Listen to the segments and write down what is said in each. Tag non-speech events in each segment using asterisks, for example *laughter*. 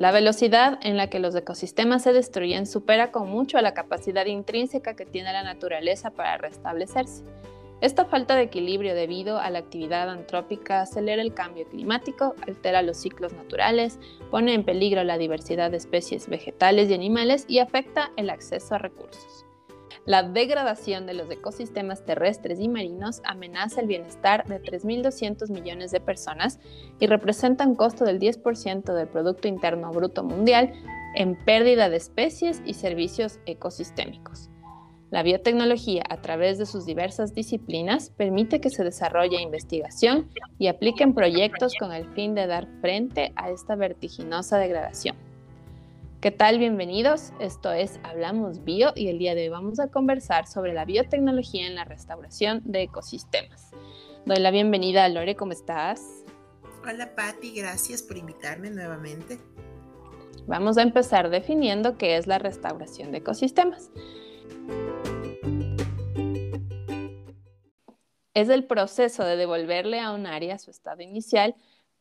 La velocidad en la que los ecosistemas se destruyen supera con mucho la capacidad intrínseca que tiene la naturaleza para restablecerse. Esta falta de equilibrio debido a la actividad antrópica acelera el cambio climático, altera los ciclos naturales, pone en peligro la diversidad de especies vegetales y animales y afecta el acceso a recursos. La degradación de los ecosistemas terrestres y marinos amenaza el bienestar de 3.200 millones de personas y representa un costo del 10% del Producto Interno Bruto Mundial en pérdida de especies y servicios ecosistémicos. La biotecnología, a través de sus diversas disciplinas, permite que se desarrolle investigación y apliquen proyectos con el fin de dar frente a esta vertiginosa degradación. ¿Qué tal? Bienvenidos. Esto es Hablamos Bio y el día de hoy vamos a conversar sobre la biotecnología en la restauración de ecosistemas. Doy la bienvenida a Lore, ¿cómo estás? Hola Patti, gracias por invitarme nuevamente. Vamos a empezar definiendo qué es la restauración de ecosistemas. Es el proceso de devolverle a un área su estado inicial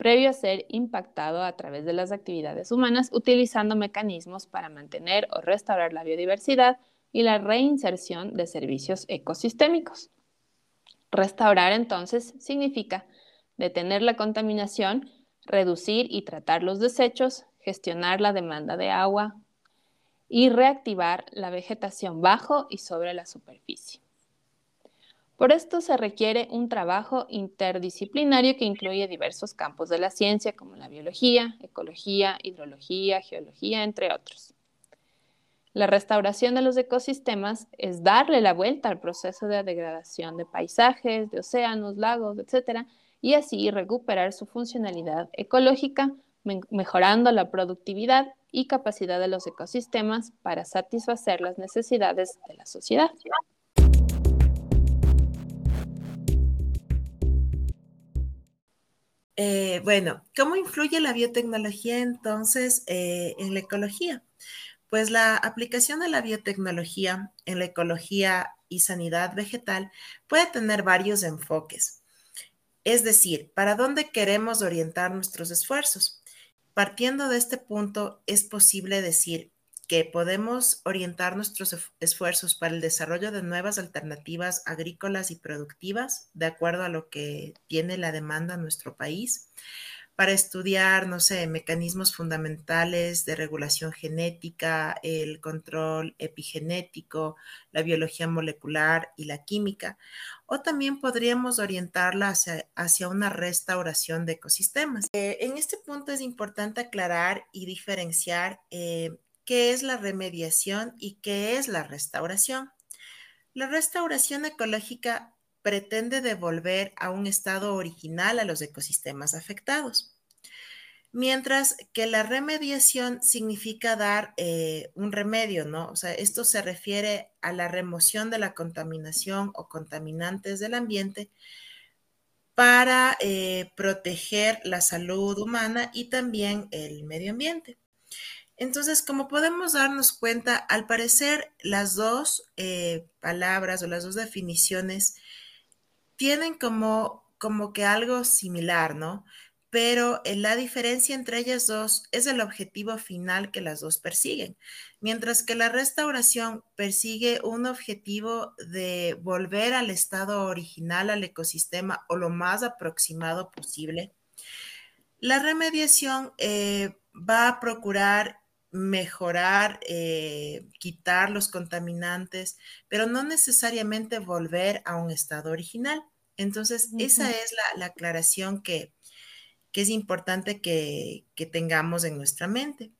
previo a ser impactado a través de las actividades humanas utilizando mecanismos para mantener o restaurar la biodiversidad y la reinserción de servicios ecosistémicos. Restaurar entonces significa detener la contaminación, reducir y tratar los desechos, gestionar la demanda de agua y reactivar la vegetación bajo y sobre la superficie. Por esto se requiere un trabajo interdisciplinario que incluye diversos campos de la ciencia como la biología, ecología, hidrología, geología, entre otros. La restauración de los ecosistemas es darle la vuelta al proceso de degradación de paisajes, de océanos, lagos, etc., y así recuperar su funcionalidad ecológica, mejorando la productividad y capacidad de los ecosistemas para satisfacer las necesidades de la sociedad. Eh, bueno, ¿cómo influye la biotecnología entonces eh, en la ecología? Pues la aplicación de la biotecnología en la ecología y sanidad vegetal puede tener varios enfoques. Es decir, ¿para dónde queremos orientar nuestros esfuerzos? Partiendo de este punto, es posible decir que podemos orientar nuestros esfuerzos para el desarrollo de nuevas alternativas agrícolas y productivas de acuerdo a lo que tiene la demanda en nuestro país, para estudiar, no sé, mecanismos fundamentales de regulación genética, el control epigenético, la biología molecular y la química, o también podríamos orientarla hacia, una restauración de ecosistemas. Eh, en este punto es importante aclarar y diferenciar eh, qué es la remediación y qué es la restauración. La restauración ecológica pretende devolver a un estado original a los ecosistemas afectados, mientras que la remediación significa dar eh, un remedio, ¿no? O sea, esto se refiere a la remoción de la contaminación o contaminantes del ambiente para eh, proteger la salud humana y también el medio ambiente. Entonces, como podemos darnos cuenta, al parecer las dos eh, palabras o las dos definiciones tienen como, como que algo similar, ¿no? Pero eh, la diferencia entre ellas dos es el objetivo final que las dos persiguen. Mientras que la restauración persigue un objetivo de volver al estado original, al ecosistema o lo más aproximado posible, la remediación eh, va a procurar mejorar, eh, quitar los contaminantes, pero no necesariamente volver a un estado original. Entonces, esa es la, aclaración que, es importante que, tengamos en nuestra mente.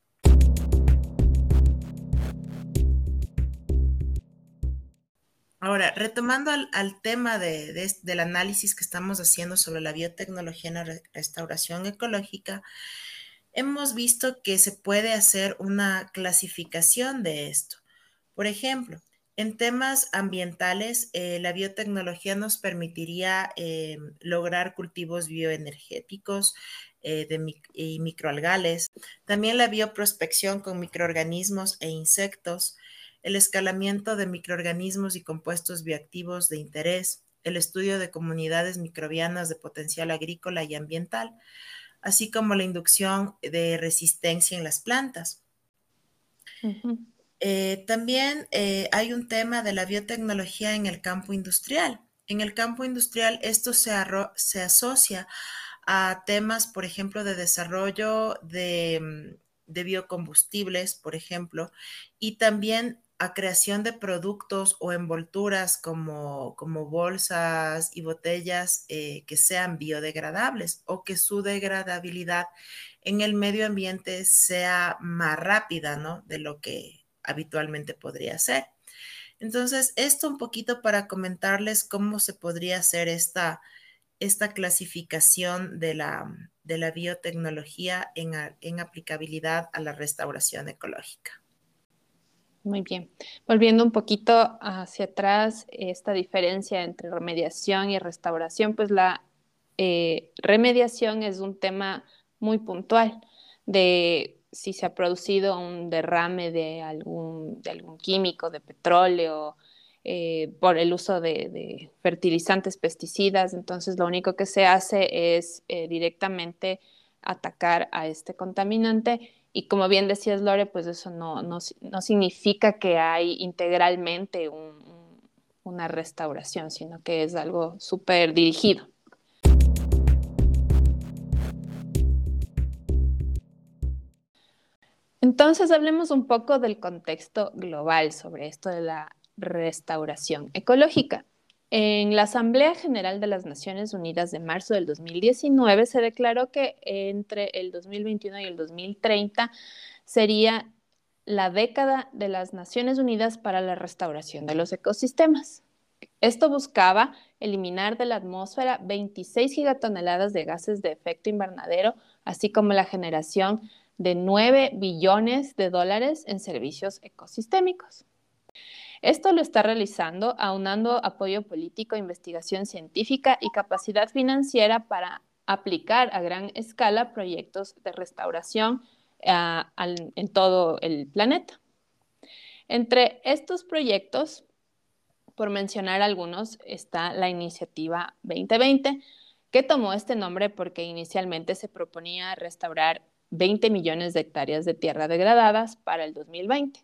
Ahora, retomando al, tema del análisis que estamos haciendo sobre la biotecnología en la restauración ecológica, hemos visto que se puede hacer una clasificación de esto. Por ejemplo, en temas ambientales, eh, la biotecnología nos permitiría eh, lograr cultivos bioenergéticos eh, y microalgales, también la bioprospección con microorganismos e insectos, el escalamiento de microorganismos y compuestos bioactivos de interés, el estudio de comunidades microbianas de potencial agrícola y ambiental, así como la inducción de resistencia en las plantas. Eh, también eh, hay un tema de la biotecnología en el campo industrial. En el campo industrial esto se, se asocia a temas, por ejemplo, de desarrollo de, mm, de biocombustibles, por ejemplo, y también a creación de productos o envolturas como, como bolsas y botellas eh, que sean biodegradables o que su degradabilidad en el medio ambiente sea más rápida, ¿no? De lo que habitualmente podría ser. Entonces, esto un poquito para comentarles cómo se podría hacer esta, esta clasificación de la, de la biotecnología en, en aplicabilidad a la restauración ecológica. Muy bien. Volviendo un poquito hacia atrás, esta diferencia entre remediación y restauración, pues la eh, remediación es un tema muy puntual de si se ha producido un derrame de algún, químico, de petróleo, eh, por el uso de, fertilizantes, pesticidas. Entonces, lo único que se hace es eh, directamente atacar a este contaminante y como bien decías, Lore, pues eso no, no, significa que hay integralmente una restauración, sino que es algo súper dirigido. Entonces, hablemos un poco del contexto global sobre esto de la restauración ecológica. En la Asamblea General de las Naciones Unidas de marzo del 2019 se declaró que entre el 2021 y el 2030 sería la década de las Naciones Unidas para la restauración de los ecosistemas. Esto buscaba eliminar de la atmósfera 26 gigatoneladas de gases de efecto invernadero, así como la generación de 9 billones de dólares en servicios ecosistémicos. Esto lo está realizando aunando apoyo político, investigación científica y capacidad financiera para aplicar a gran escala proyectos de restauración ah, en todo el planeta. Entre estos proyectos, por mencionar algunos, está la iniciativa 2020, que tomó este nombre porque inicialmente se proponía restaurar 20 millones de hectáreas de tierra degradadas para el 2020.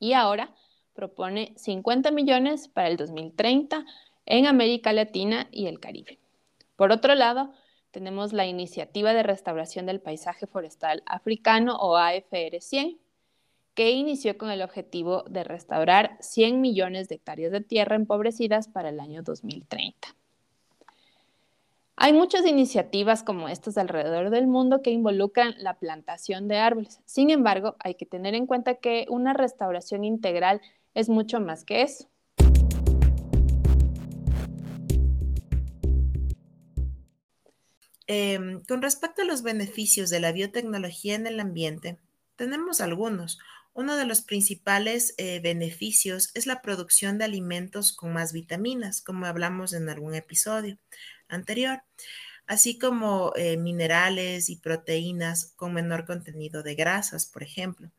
Y ahora propone 50 millones para el 2030 en América Latina y el Caribe. Por otro lado, tenemos la Iniciativa de Restauración del Paisaje Forestal Africano o AFR 100, que inició con el objetivo de restaurar 100 millones de hectáreas de tierra empobrecidas para el año 2030. Hay muchas iniciativas como estas alrededor del mundo que involucran la plantación de árboles. Sin embargo, hay que tener en cuenta que una restauración integral es mucho más que eso. Em, con respecto a los beneficios de la biotecnología en el ambiente, tenemos algunos. Uno de los principales eh, beneficios es la producción de alimentos con más vitaminas, como hablamos en algún episodio anterior, así como eh, minerales y proteínas con menor contenido de grasas, por ejemplo.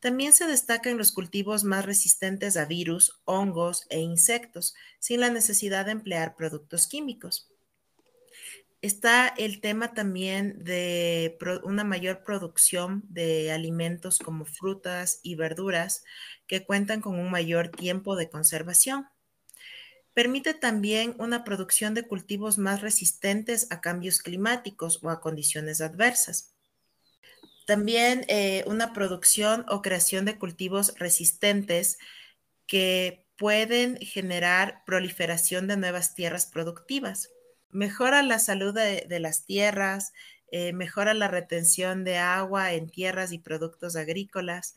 También se destacan los cultivos más resistentes a virus, hongos e insectos, sin la necesidad de emplear productos químicos. Está el tema también de una mayor producción de alimentos como frutas y verduras que cuentan con un mayor tiempo de conservación. Permite también una producción de cultivos más resistentes a cambios climáticos o a condiciones adversas. También eh, una producción o creación de cultivos resistentes que pueden generar proliferación de nuevas tierras productivas. Mejora la salud de, las tierras, eh, mejora la retención de agua en tierras y productos agrícolas,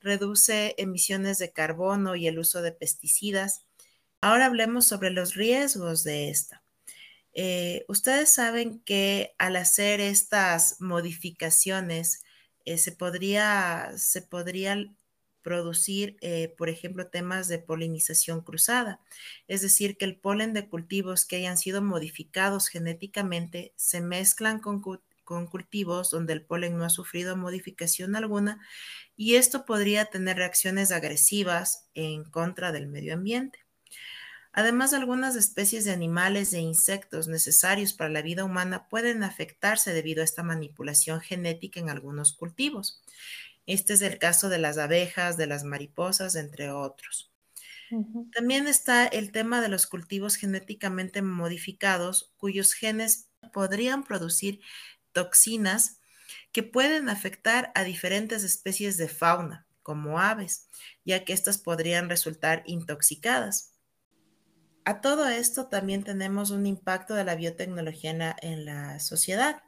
reduce emisiones de carbono y el uso de pesticidas. Ahora hablemos sobre los riesgos de esta. Eh, ustedes saben que al hacer estas modificaciones, eh, se, podría, se podrían producir, eh, por ejemplo, temas de polinización cruzada, es decir, que el polen de cultivos que hayan sido modificados genéticamente se mezclan con, con cultivos donde el polen no ha sufrido modificación alguna y esto podría tener reacciones agresivas en contra del medio ambiente. Además, algunas especies de animales e insectos necesarios para la vida humana pueden afectarse debido a esta manipulación genética en algunos cultivos. Este es el caso de las abejas, de las mariposas, entre otros. También está el tema de los cultivos genéticamente modificados cuyos genes podrían producir toxinas que pueden afectar a diferentes especies de fauna, como aves, ya que éstas podrían resultar intoxicadas. A todo esto también tenemos un impacto de la biotecnología en la, sociedad.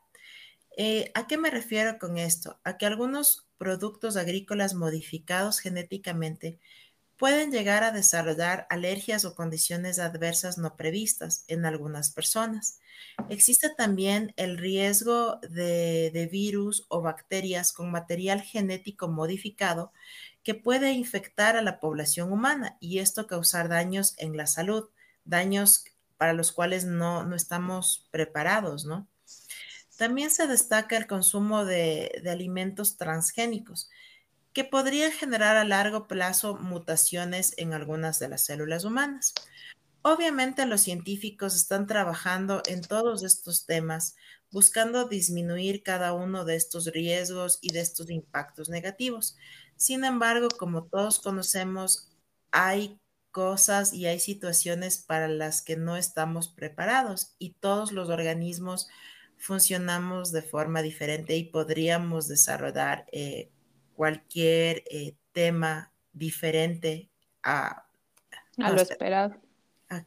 Eh, ¿A qué me refiero con esto? A que algunos productos agrícolas modificados genéticamente pueden llegar a desarrollar alergias o condiciones adversas no previstas en algunas personas. Existe también el riesgo de, de, virus o bacterias con material genético modificado que puede infectar a la población humana y esto causar daños en la salud daños para los cuales no, no estamos preparados, ¿no? También se destaca el consumo de, de alimentos transgénicos, que podrían generar a largo plazo mutaciones en algunas de las células humanas. Obviamente los científicos están trabajando en todos estos temas, buscando disminuir cada uno de estos riesgos y de estos impactos negativos. Sin embargo, como todos conocemos, hay cosas y hay situaciones para las que no estamos preparados y todos los organismos funcionamos de forma diferente y podríamos desarrollar eh, cualquier eh, tema diferente a, a lo esperado.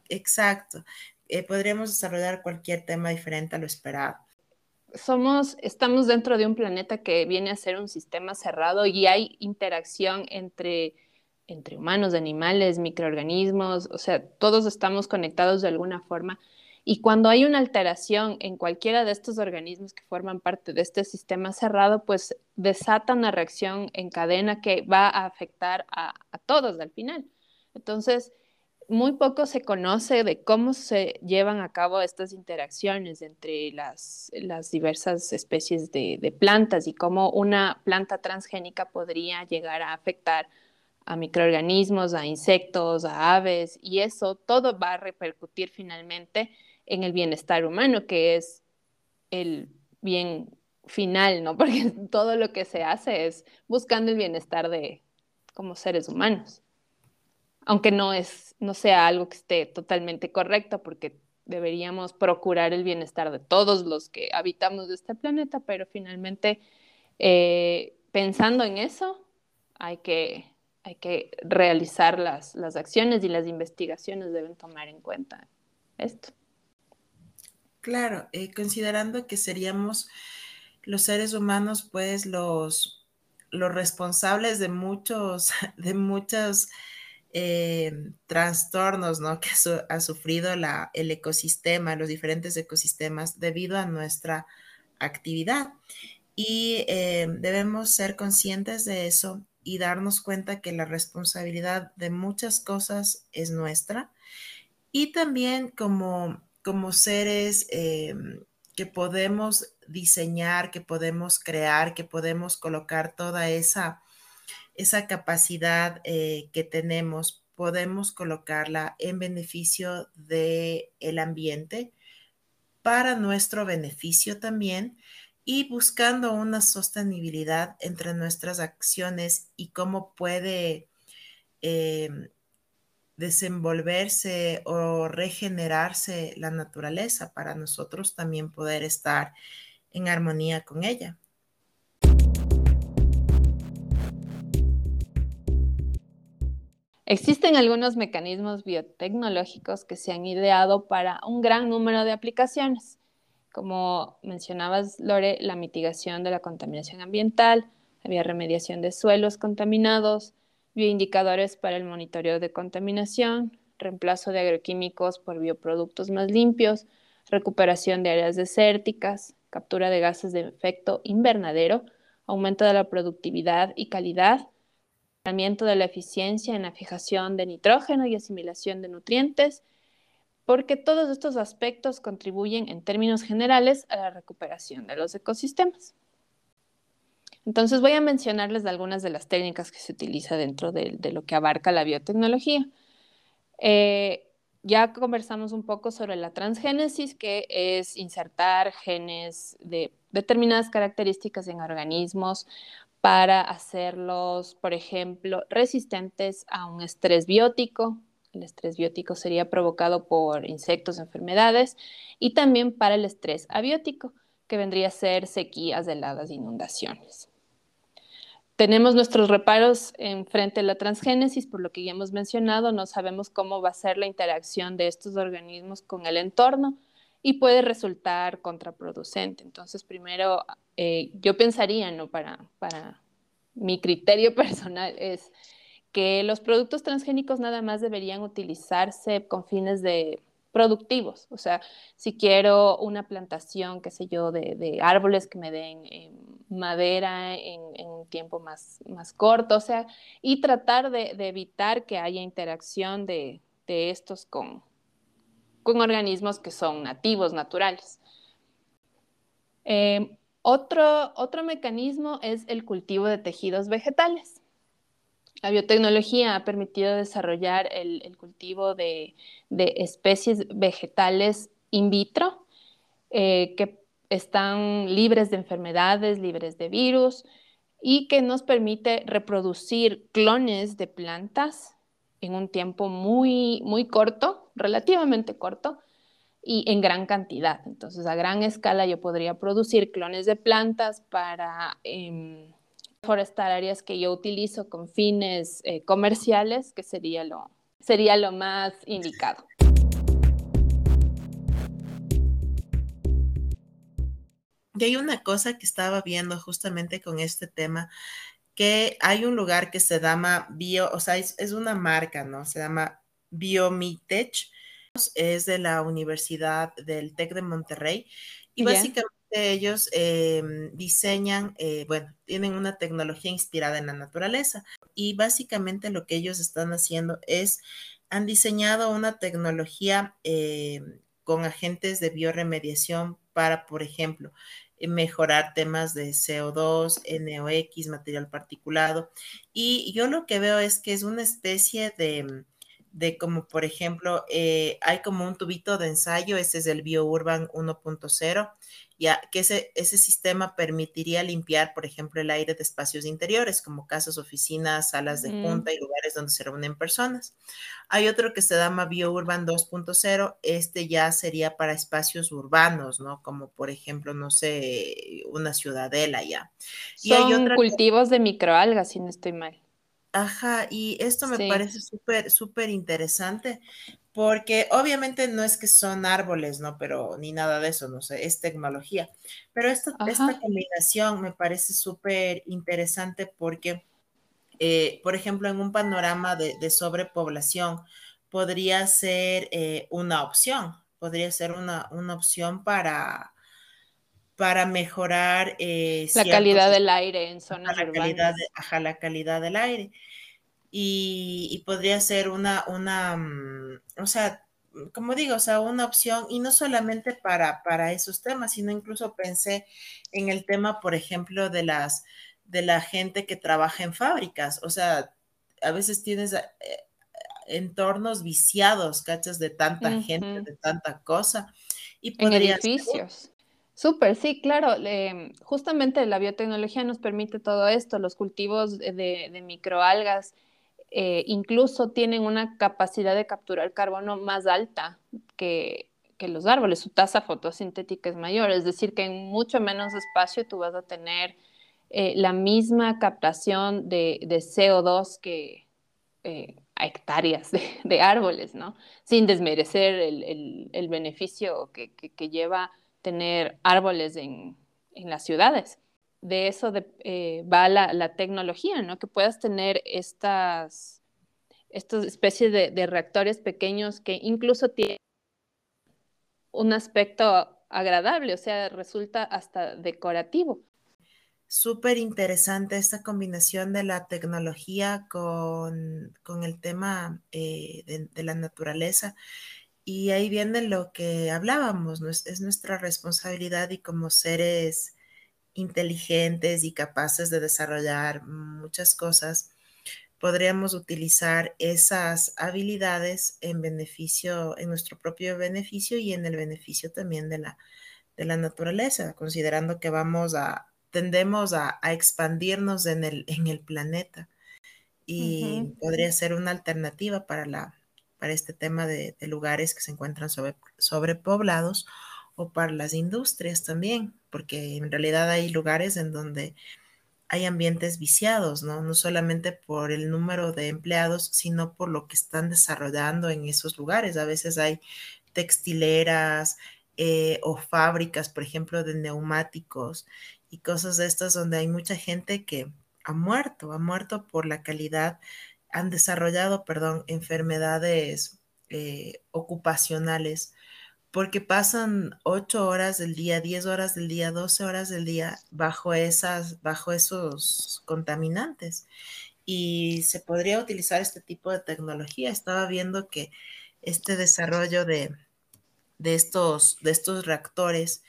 exacto. Eh, podríamos desarrollar cualquier tema diferente a lo esperado. Somos, estamos dentro de un planeta que viene a ser un sistema cerrado y hay interacción entre entre humanos, animales, microorganismos, o sea, todos estamos conectados de alguna forma. Y cuando hay una alteración en cualquiera de estos organismos que forman parte de este sistema cerrado, pues desata una reacción en cadena que va a afectar a, todos al final. Entonces, muy poco se conoce de cómo se llevan a cabo estas interacciones entre las, diversas especies de, plantas y cómo una planta transgénica podría llegar a afectar a microorganismos, a insectos, a aves, y eso todo va a repercutir finalmente en el bienestar humano, que es el bien final, ¿no? *laughs* Porque todo lo que se hace es buscando el bienestar de como seres humanos. Aunque no es no sea algo que esté totalmente correcto porque deberíamos procurar el bienestar de todos los que habitamos de este planeta, pero finalmente eh, pensando en eso hay que hay que realizar las, acciones y las investigaciones deben tomar en cuenta esto. Claro, eh, considerando que seríamos los seres humanos, pues los, los responsables de muchos, *laughs* de muchos eh, trastornos ¿no? que ha sufrido la, el ecosistema, los diferentes ecosistemas, debido a nuestra actividad. Y eh, debemos ser conscientes de eso y darnos cuenta que la responsabilidad de muchas cosas es nuestra. Y también como, como seres eh, que podemos diseñar, que podemos crear, que podemos colocar toda esa, esa capacidad eh, que tenemos, podemos colocarla en beneficio del el ambiente, para nuestro beneficio también y buscando una sostenibilidad entre nuestras acciones y cómo puede em, desenvolverse o regenerarse la naturaleza para nosotros también poder estar en armonía con ella. Existen algunos mecanismos biotecnológicos que se han ideado para un gran número de aplicaciones como mencionabas, Lore, la mitigación de la contaminación ambiental, había remediación de suelos contaminados, bioindicadores para el monitoreo de contaminación, reemplazo de agroquímicos por bioproductos más limpios, recuperación de áreas desérticas, captura de gases de efecto invernadero, aumento de la productividad y calidad, mejoramiento de la eficiencia en la fijación de nitrógeno y asimilación de nutrientes, porque todos estos aspectos contribuyen en términos generales a la recuperación de los ecosistemas. Entonces voy a mencionarles algunas de las técnicas que se utiliza dentro de, lo que abarca la biotecnología. Eh, ya conversamos un poco sobre la transgénesis, que es insertar genes de determinadas características en organismos para hacerlos, por ejemplo, resistentes a un estrés biótico. El estrés biótico sería provocado por insectos, enfermedades, y también para el estrés abiótico, que vendría a ser sequías, heladas, inundaciones. Tenemos nuestros reparos en frente a la transgénesis, por lo que ya hemos mencionado, no sabemos cómo va a ser la interacción de estos organismos con el entorno y puede resultar contraproducente. Entonces, primero, eh, yo pensaría, ¿no? Para, para mi criterio *laughs* personal es que los productos transgénicos nada más deberían utilizarse con fines de productivos. O sea, si quiero una plantación, qué sé yo, de, árboles que me den eh, madera en, un tiempo más, más corto, o sea, y tratar de, evitar que haya interacción de, estos con, con, organismos que son nativos, naturales. Eh, otro, otro mecanismo es el cultivo de tejidos vegetales. La biotecnología ha permitido desarrollar el, cultivo de, especies vegetales in vitro eh, que están libres de enfermedades, libres de virus y que nos permite reproducir clones de plantas en un tiempo muy, muy corto, relativamente corto, y en gran cantidad. Entonces, a gran escala yo podría producir clones de plantas para em, forestar áreas que yo utilizo con fines eh, comerciales, que sería lo, sería lo más indicado. Y hay una cosa que estaba viendo justamente con este tema, que hay un lugar que se llama Bio, o sea, es, una marca, ¿no? Se llama Biomitech, es de la Universidad del TEC de Monterrey, y básicamente ellos em, diseñan, eh, bueno, tienen una tecnología inspirada en la naturaleza y básicamente lo que ellos están haciendo es, han diseñado una tecnología em, con agentes de bioremediación para, por ejemplo, mejorar temas de CO2, NOx, material particulado. Y yo lo que veo es que es una especie de, de como, por ejemplo, eh, hay como un tubito de ensayo, ese es el BioUrban 1.0 ya que ese, ese sistema permitiría limpiar, por ejemplo, el aire de espacios interiores, como casas, oficinas, salas de junta y lugares donde se reúnen personas. Hay otro que se llama BioUrban 2.0, este ya sería para espacios urbanos, ¿no? Como por ejemplo, no sé, una ciudadela ya. Y hay otros cultivos de microalgas, si no estoy mal. Ajá, y esto me parece súper, súper interesante porque obviamente no es que son árboles, ¿no? Pero ni nada de eso, no sé, es tecnología. Pero esta, esta combinación me parece súper interesante porque, eh, por ejemplo, en un panorama de, sobrepoblación, podría ser eh, una opción, podría ser una, una opción para, para mejorar eh, la calidad del aire en zonas la calidad la calidad del aire y, podría ser una, una, mm, o sea, como digo, o sea, una opción y no solamente para, para esos temas, sino incluso pensé en el tema, por ejemplo, de las, de la gente que trabaja en fábricas, o sea, a veces tienes eh, entornos viciados, ¿cachas? De tanta gente, de tanta cosa. Y en edificios. Súper, sí, claro. justamente la biotecnología nos permite todo esto, los cultivos de, de microalgas eh, incluso tienen una capacidad de capturar carbono más alta que, los árboles, su tasa fotosintética es mayor, es decir, que en mucho menos espacio tú vas a tener eh, la misma captación de, CO2 que eh, a hectáreas de, árboles, ¿no? Sin desmerecer el, beneficio que, lleva tener árboles en las ciudades de eso eh, va la, tecnología, ¿no? Que puedas tener estas, estas especies de, reactores pequeños que incluso tienen un aspecto agradable, o sea, resulta hasta decorativo. Súper interesante esta combinación de la tecnología con, el tema eh, de, la naturaleza. Y ahí viene lo que hablábamos, ¿no? es nuestra responsabilidad y como seres inteligentes y capaces de desarrollar muchas cosas, podríamos utilizar esas habilidades en beneficio, en nuestro propio beneficio y en el beneficio también de la, de la naturaleza, considerando que vamos a, tendemos a, expandirnos en el, en el planeta y podría ser una alternativa para, la, para este tema de, lugares que se encuentran sobre, sobrepoblados o para las industrias también, porque en realidad hay lugares en donde hay ambientes viciados, ¿no? No solamente por el número de empleados, sino por lo que están desarrollando en esos lugares. A veces hay textileras eh, o fábricas, por ejemplo, de neumáticos y cosas de estas donde hay mucha gente que ha muerto, ha muerto por la calidad, han desarrollado, perdón, enfermedades eh, ocupacionales porque pasan ocho horas del día, diez horas del día, doce horas del día bajo, esas, bajo esos contaminantes. Y se podría utilizar este tipo de tecnología. Estaba viendo que este desarrollo de, estos, de estos reactores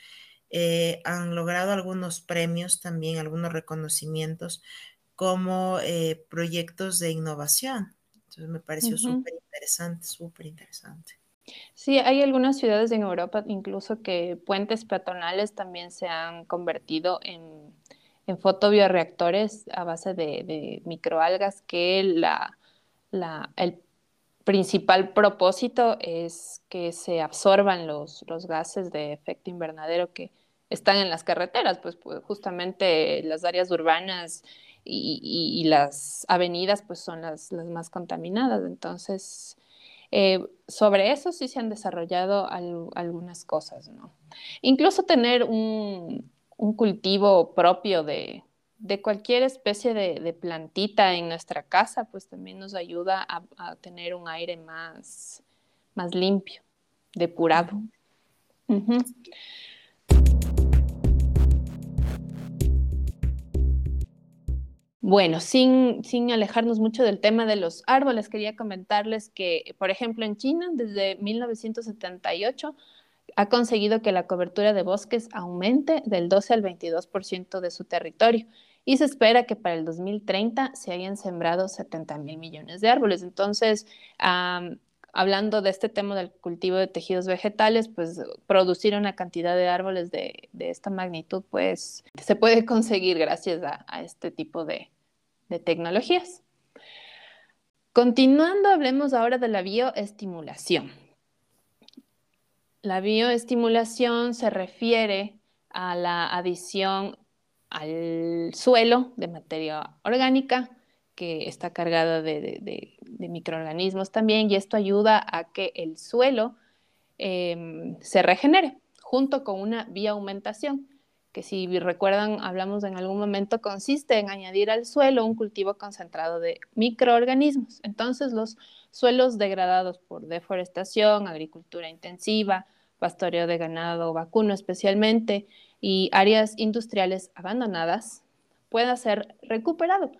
eh, han logrado algunos premios también, algunos reconocimientos como eh, proyectos de innovación. Entonces me pareció súper interesante, súper interesante. Sí, hay algunas ciudades en Europa incluso que puentes peatonales también se han convertido en, en fotobioreactores a base de, microalgas que la, el principal propósito es que se absorban los, los gases de efecto invernadero que están en las carreteras, pues, pues justamente las áreas urbanas y, las avenidas pues son las, las más contaminadas. Entonces, eh, sobre eso sí se han desarrollado algunas cosas, ¿no? Incluso tener un, cultivo propio de, cualquier especie de, plantita en nuestra casa, pues también nos ayuda a, tener un aire más, más limpio, depurado. Bueno, sin, sin, alejarnos mucho del tema de los árboles, quería comentarles que, por ejemplo, en China, desde 1978, ha conseguido que la cobertura de bosques aumente del 12 al 22% de su territorio y se espera que para el 2030 se hayan sembrado 70 mil millones de árboles. Entonces, hablando de este tema del cultivo de tejidos vegetales, pues producir una cantidad de árboles de, esta magnitud, pues se puede *laughs* conseguir gracias a, este tipo de, de tecnologías. Continuando, hablemos ahora de la bioestimulación. La bioestimulación se refiere a la adición al suelo de materia orgánica que está cargada de, microorganismos también y esto ayuda a que el suelo em, se regenere junto con una bioaumentación que si recuerdan, hablamos en algún momento, consiste en añadir al suelo un cultivo concentrado de microorganismos. Entonces, los suelos degradados por deforestación, agricultura intensiva, pastoreo de ganado vacuno especialmente, y áreas industriales abandonadas, pueda ser recuperado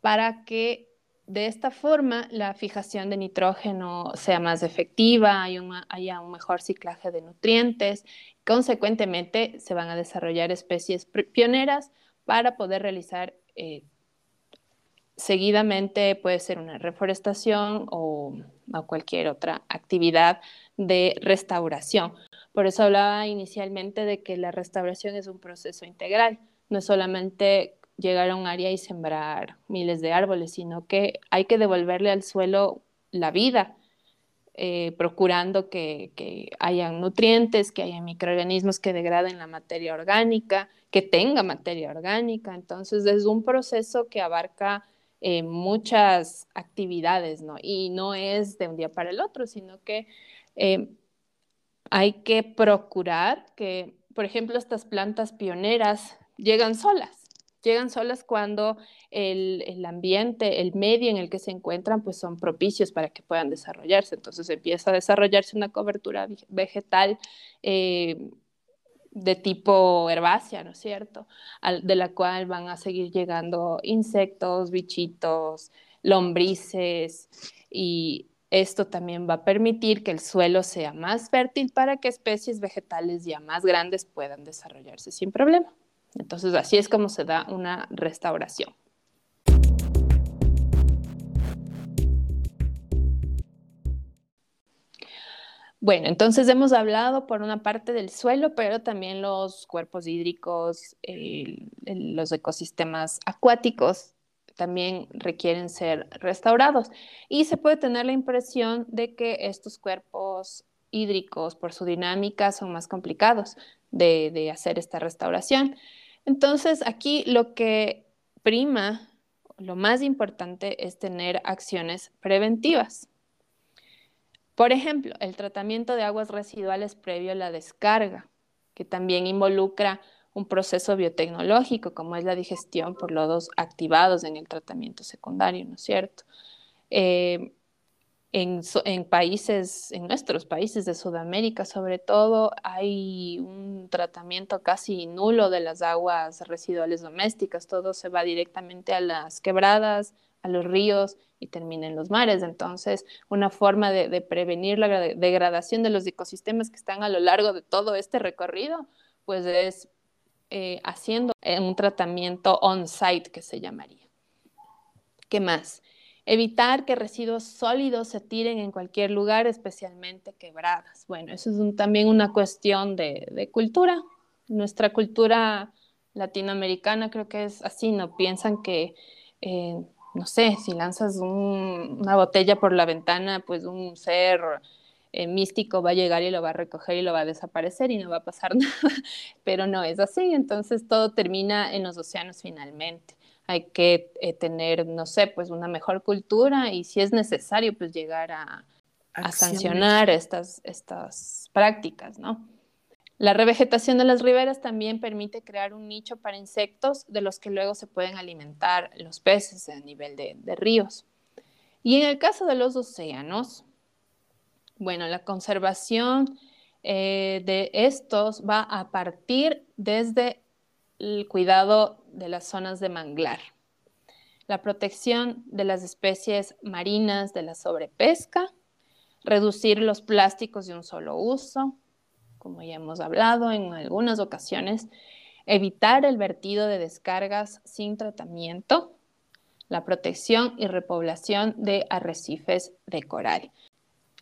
para que de esta forma la fijación de nitrógeno sea más efectiva, haya un mejor ciclaje de nutrientes Consecuentemente, se van a desarrollar especies pioneras para poder realizar eh, seguidamente, puede ser una reforestación o, cualquier otra actividad de restauración. Por eso hablaba inicialmente de que la restauración es un proceso integral, no es solamente llegar a un área y sembrar miles de árboles, sino que hay que devolverle al suelo la vida, eh, procurando que, que, hayan nutrientes, que haya microorganismos que degraden la materia orgánica, que tenga materia orgánica. Entonces, es un proceso que abarca eh, muchas actividades, ¿no? Y no es de un día para el otro, sino que eh, hay que procurar que, por ejemplo, estas plantas pioneras llegan solas llegan solas cuando el, ambiente, el medio en el que se encuentran, pues son propicios para que puedan desarrollarse. Entonces empieza a desarrollarse una cobertura vegetal eh, de tipo herbácea, ¿no es cierto? de la cual van a seguir llegando insectos, bichitos, lombrices y esto también va a permitir que el suelo sea más fértil para que especies vegetales ya más grandes puedan desarrollarse sin problema. Entonces así es como se da una restauración. Bueno, entonces hemos hablado por una parte del suelo, pero también los cuerpos hídricos, los ecosistemas acuáticos también requieren ser restaurados. Y se puede tener la impresión de que estos cuerpos hídricos, por su dinámica, son más complicados de hacer esta restauración. Entonces, aquí lo que prima, lo más importante es tener acciones preventivas. Por ejemplo, el tratamiento de aguas residuales previo a la descarga, que también involucra un proceso biotecnológico, como es la digestión por lodos activados en el tratamiento secundario, ¿no es cierto? Eh, en, en, países, en nuestros países de Sudamérica sobre todo, hay un tratamiento casi nulo de las aguas residuales domésticas, todo se va directamente a las quebradas, a los ríos y termina en los mares. Entonces, una forma de, prevenir la degradación de los ecosistemas que están a lo largo de todo este recorrido, pues es eh, haciendo un tratamiento on-site que se llamaría. ¿Qué más? Evitar que residuos sólidos se tiren en cualquier lugar, especialmente quebradas. Bueno, eso es también una cuestión de, cultura. Nuestra cultura latinoamericana creo que es así, ¿no? Piensan que eh, no sé, si lanzas una botella por la ventana, pues un ser eh, místico va a llegar y lo va a recoger y lo va a desaparecer y no va a pasar *laughs* nada, pero no es así, entonces todo termina en los océanos finalmente. Hay que eh, tener, no sé, pues una mejor cultura y si es necesario, pues llegar a, a sancionar estas, estas prácticas, ¿no? La revegetación de las riberas también permite crear un nicho para insectos de los que luego se pueden alimentar los peces a nivel de, ríos. Y en el caso de los océanos, bueno, la conservación eh, de estos va a partir desde el cuidado de las zonas de manglar, la protección de las especies marinas de la sobrepesca, reducir los plásticos de un solo uso, como ya hemos hablado en algunas ocasiones, evitar el vertido de descargas sin tratamiento, la protección y repoblación de arrecifes de coral.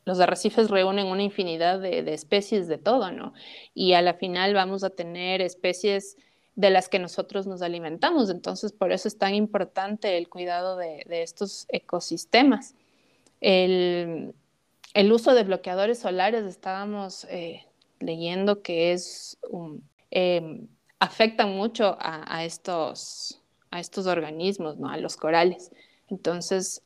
Los arrecifes reúnen una infinidad de, especies de todo, ¿no? Y a la final vamos a tener especies de las que nosotros nos alimentamos. Entonces, por eso es tan importante el cuidado de, estos ecosistemas. El, uso de bloqueadores solares, estábamos eh, leyendo que es em, afectan mucho a, estos, a estos organismos, ¿no? a los corales. Entonces,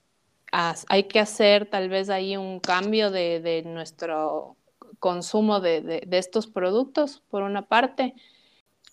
hay que hacer tal vez ahí un cambio de, nuestro consumo de, estos productos, por una parte.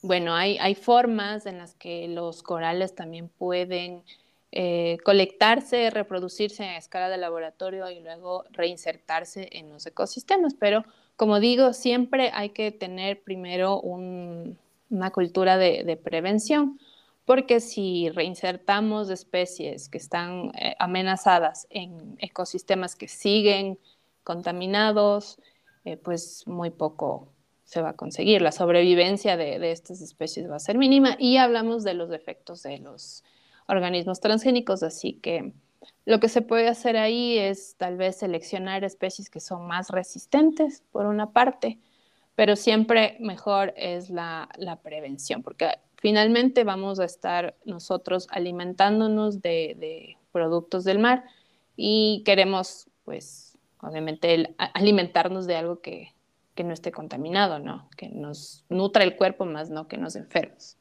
Bueno, hay, hay, formas en las que los corales también pueden eh, colectarse, reproducirse a escala de laboratorio y luego reinsertarse en los ecosistemas, pero como digo, siempre hay que tener primero una cultura de, prevención, porque si reinsertamos especies que están eh, amenazadas en ecosistemas que siguen contaminados, eh, pues muy poco se va a conseguir. La sobrevivencia de, estas especies va a ser mínima y hablamos de los efectos de los organismos transgénicos, así que lo que se puede hacer ahí es tal vez seleccionar especies que son más resistentes, por una parte, pero siempre mejor es la, prevención, porque finalmente vamos a estar nosotros alimentándonos de, productos del mar y queremos, pues, obviamente, alimentarnos de algo que, que no esté contaminado, ¿no? Que nos nutra el cuerpo más no que nos enfermos.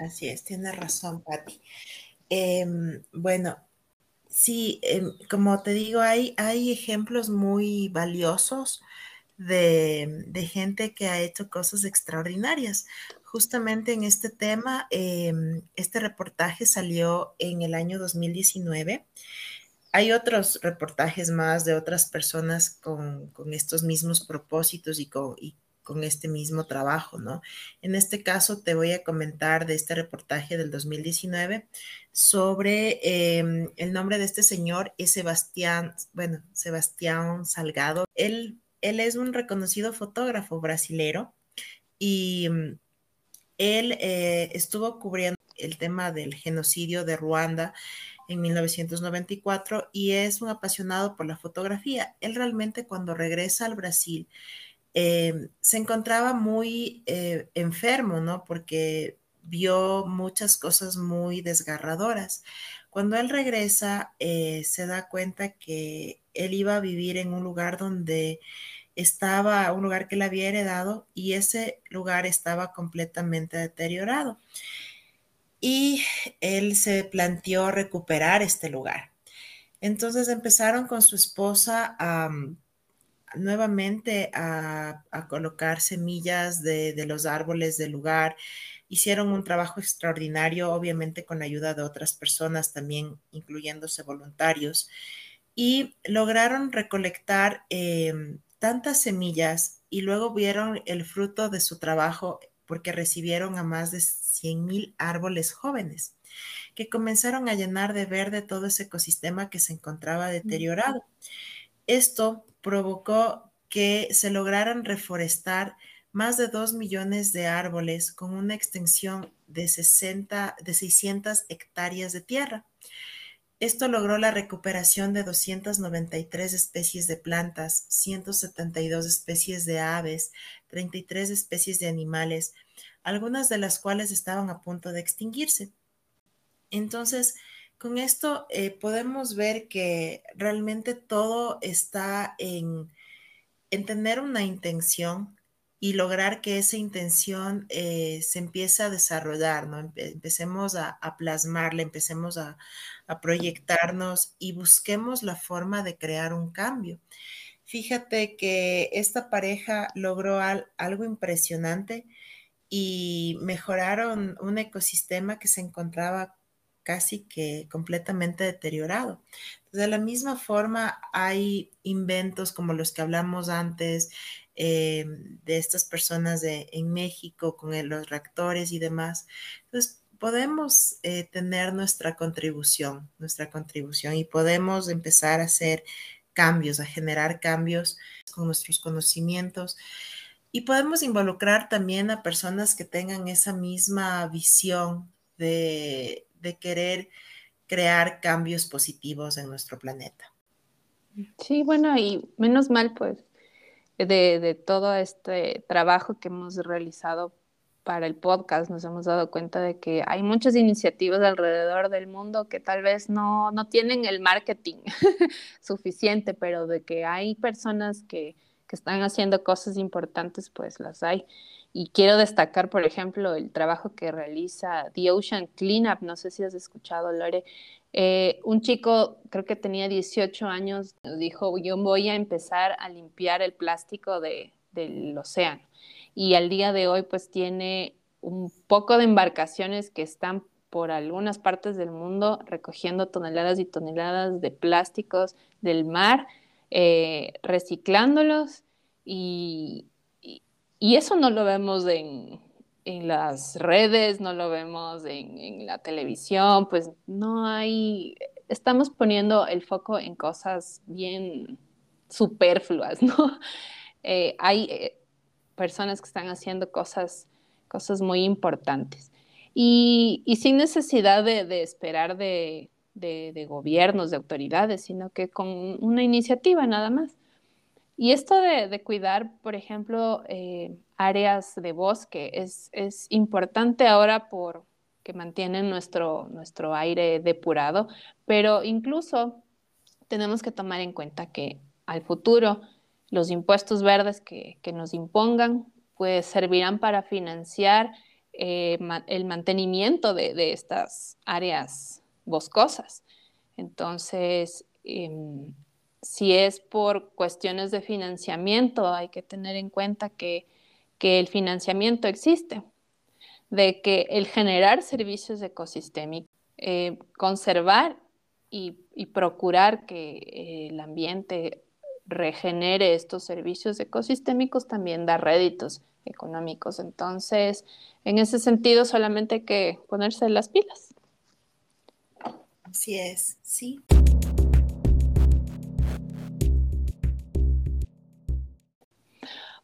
Así es, tiene razón, Patti. Em, bueno, sí, em, como te digo, hay, hay ejemplos muy valiosos de, gente que ha hecho cosas extraordinarias. Justamente en este tema, em, este reportaje salió en el año 2019. Hay otros reportajes más de otras personas con, estos mismos propósitos y con, y con este mismo trabajo, ¿no? En este caso te voy a comentar de este reportaje del 2019 sobre em, el nombre de este señor es Sebastián, bueno, Sebastián Salgado. Él, él es un reconocido fotógrafo brasilero y él eh, estuvo cubriendo el tema del genocidio de Ruanda en 1994 y es un apasionado por la fotografía. Él realmente cuando regresa al Brasil eh, se encontraba muy eh, enfermo, ¿no? Porque vio muchas cosas muy desgarradoras. Cuando él regresa, se da cuenta que él iba a vivir en un lugar donde estaba, un lugar que le había heredado y ese lugar estaba completamente deteriorado. Y él se planteó recuperar este lugar. Entonces empezaron con su esposa a nuevamente a, colocar semillas de, los árboles del lugar. Hicieron un trabajo extraordinario, obviamente con la ayuda de otras personas también, incluyéndose voluntarios, y lograron recolectar em, tantas semillas y luego vieron el fruto de su trabajo porque recibieron a más de 100 mil árboles jóvenes que comenzaron a llenar de verde todo ese ecosistema que se encontraba deteriorado. Esto provocó que se lograran reforestar más de 2 millones de árboles con una extensión de, 60, de 600 hectáreas de tierra. Esto logró la recuperación de 293 especies de plantas, 172 especies de aves, 33 especies de animales, algunas de las cuales estaban a punto de extinguirse. Entonces, con esto eh, podemos ver que realmente todo está en, tener una intención y lograr que esa intención eh, se empiece a desarrollar, ¿no? empecemos a, plasmarla, empecemos a, proyectarnos y busquemos la forma de crear un cambio. Fíjate que esta pareja logró algo impresionante y mejoraron un ecosistema que se encontraba casi que completamente deteriorado. de la misma forma, hay inventos como los que hablamos antes eh, de estas personas de, en México con los reactores y demás. Entonces, podemos eh, tener nuestra contribución, nuestra contribución y podemos empezar a hacer cambios, a generar cambios con nuestros conocimientos. Y podemos involucrar también a personas que tengan esa misma visión de, de querer crear cambios positivos en nuestro planeta. Sí, bueno, y menos mal, pues, de, todo este trabajo que hemos realizado para el podcast, nos hemos dado cuenta de que hay muchas iniciativas alrededor del mundo que tal vez no, no tienen el marketing *laughs* suficiente, pero de que hay personas que, que están haciendo cosas importantes, pues las hay. Y quiero destacar, por ejemplo, el trabajo que realiza The Ocean Cleanup. No sé si has escuchado, Lore. Eh, un chico, creo que tenía 18 años, dijo, yo voy a empezar a limpiar el plástico de, del océano. Y al día de hoy, pues tiene un poco de embarcaciones que están por algunas partes del mundo recogiendo toneladas y toneladas de plásticos del mar, eh, reciclándolos y, y eso no lo vemos en, las redes, no lo vemos en, la televisión, pues no hay, estamos poniendo el foco en cosas bien superfluas, *laughs* ¿no? Eh, hay eh, personas que están haciendo cosas, cosas muy importantes. Y, sin necesidad de, esperar de, gobiernos, de autoridades, sino que con una iniciativa nada más. Y esto de, cuidar, por ejemplo, eh, áreas de bosque es, importante ahora porque mantienen nuestro, nuestro aire depurado, pero incluso tenemos que tomar en cuenta que al futuro los impuestos verdes que, nos impongan pues servirán para financiar eh, el mantenimiento de, estas áreas boscosas. Entonces, em, si es por cuestiones de financiamiento, hay que tener en cuenta que, el financiamiento existe, de que el generar servicios ecosistémicos, eh, conservar y, procurar que eh, el ambiente regenere estos servicios ecosistémicos también da réditos económicos. Entonces, en ese sentido, solamente hay que ponerse las pilas. Así es, sí.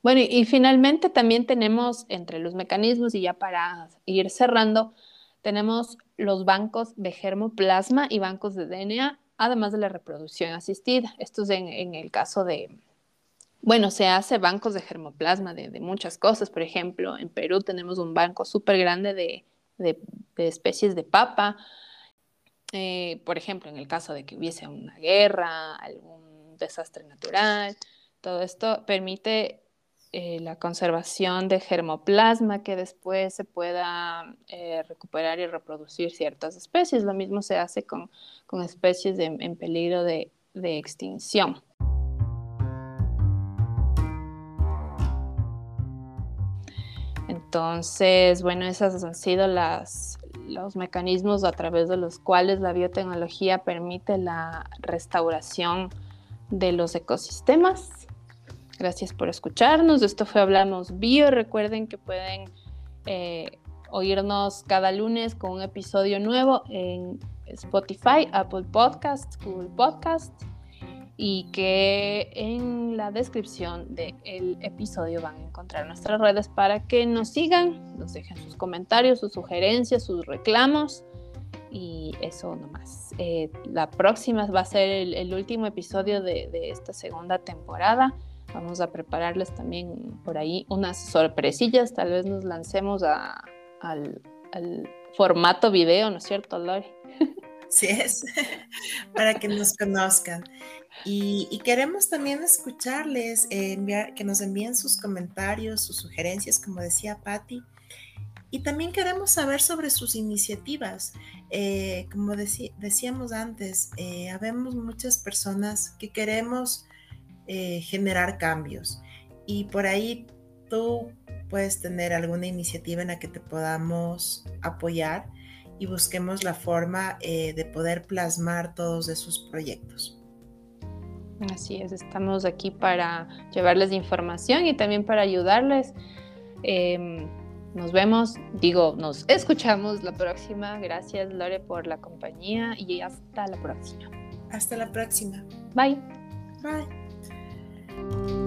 Bueno, y, finalmente también tenemos entre los mecanismos, y ya para ir cerrando, tenemos los bancos de germoplasma y bancos de DNA, además de la reproducción asistida. Esto es en, el caso de, bueno, se hace bancos de germoplasma de, muchas cosas. Por ejemplo, en Perú tenemos un banco súper grande de, especies de papa. Eh, por ejemplo, en el caso de que hubiese una guerra, algún desastre natural, todo esto permite eh, la conservación de germoplasma que después se pueda eh, recuperar y reproducir ciertas especies. Lo mismo se hace con, especies en peligro de, extinción. Entonces, bueno, esos han sido los mecanismos a través de los cuales la biotecnología permite la restauración de los ecosistemas Gracias por escucharnos. Esto fue Hablamos Bio. Recuerden que pueden eh, oírnos cada lunes con un episodio nuevo en Spotify, Apple Podcasts, Google Podcasts y que en la descripción del episodio van a encontrar nuestras redes para que nos sigan, nos dejen sus comentarios, sus sugerencias, sus reclamos y eso nomás. Eh, la próxima va a ser el, último episodio de esta segunda temporada. Vamos a prepararles también por ahí unas sorpresillas, tal vez nos lancemos al, formato video, ¿no es cierto, Lori? Sí es, *laughs* para que nos conozcan. Y, queremos también escucharles, eh, enviar, que nos envíen sus comentarios, sus sugerencias, como decía Patti. Y también queremos saber sobre sus iniciativas. Eh, como decíamos antes, eh, habemos muchas personas que queremos eh, generar cambios. Y por ahí tú puedes tener alguna iniciativa en la que te podamos apoyar y busquemos la forma eh, de poder plasmar todos esos proyectos. Así es, estamos aquí para llevarles información y también para ayudarles. Em, nos vemos, digo, nos escuchamos la próxima. Gracias Lore por la compañía y hasta la próxima. Hasta la próxima. Bye. Bye. Thank you.